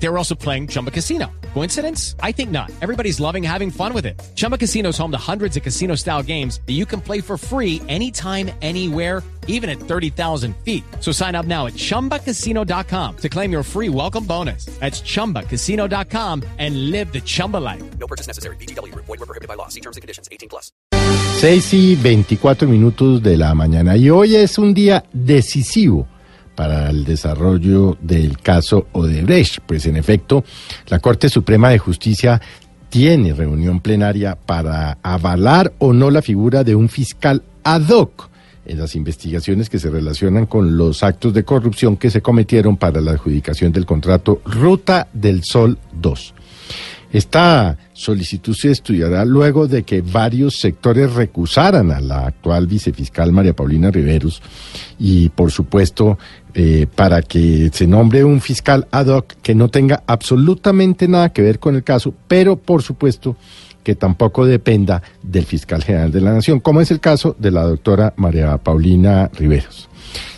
They were also playing Chumba Casino. Coincidence? I think not. Everybody's loving having fun with it. Chumba Casino is home to hundreds of casino style games that you can play for free anytime, anywhere, even at 30,000 feet. So sign up now at chumbacasino.com to claim your free welcome bonus. That's chumbacasino.com and live the Chumba life. No purchase necessary. BGW. Void were prohibited by law. See terms and conditions. 18 plus. 6 y 24 minutos de la mañana y hoy es un día decisivo para el desarrollo del caso Odebrecht. Pues en efecto, la Corte Suprema de Justicia tiene reunión plenaria para avalar o no la figura de un fiscal ad hoc en las investigaciones que se relacionan con los actos de corrupción que se cometieron para la adjudicación del contrato Ruta del Sol 2. Esta solicitud se estudiará luego de que varios sectores recusaran a la actual vicefiscal María Paulina Riveros y, por supuesto, eh, para que se nombre un fiscal ad hoc que no tenga absolutamente nada que ver con el caso, pero, por supuesto, que tampoco dependa del fiscal general de la Nación, como es el caso de la doctora María Paulina Riveros.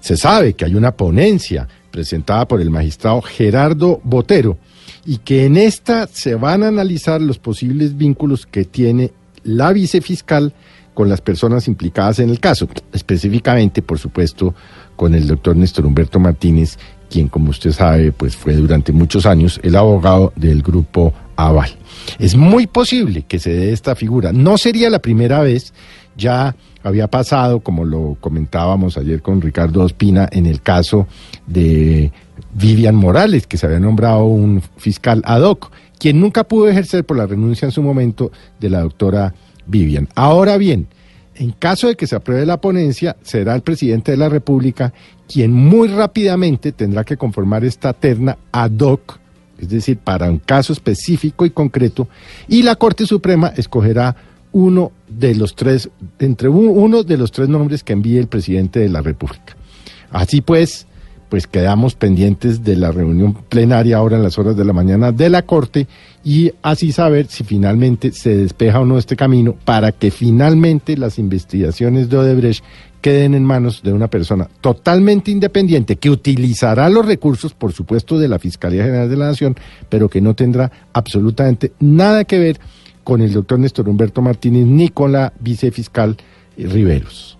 Se sabe que hay una ponencia presentada por el magistrado Gerardo Botero, y que en esta se van a analizar los posibles vínculos que tiene la vicefiscal con las personas implicadas en el caso, específicamente, por supuesto, con el doctor Néstor Humberto Martínez, quien, como usted sabe, pues fue durante muchos años el abogado del grupo Aval. Es muy posible que se dé esta figura. No sería la primera vez, ya había pasado, como lo comentábamos ayer con Ricardo Ospina, en el caso de Vivian Morales, que se había nombrado un fiscal ad hoc, quien nunca pudo ejercer por la renuncia en su momento de la doctora Vivian. Ahora bien, en caso de que se apruebe la ponencia, será el presidente de la República quien muy rápidamente tendrá que conformar esta terna ad hoc, es decir, para un caso específico y concreto, y la Corte Suprema escogerá uno de los tres, entre uno de los tres nombres que envíe el presidente de la República. Así pues, pues quedamos pendientes de la reunión plenaria ahora en las horas de la mañana de la Corte y así saber si finalmente se despeja o no este camino para que finalmente las investigaciones de Odebrecht queden en manos de una persona totalmente independiente que utilizará los recursos, por supuesto, de la Fiscalía General de la Nación, pero que no tendrá absolutamente nada que ver con el doctor Néstor Humberto Martínez ni con la vicefiscal Riveros.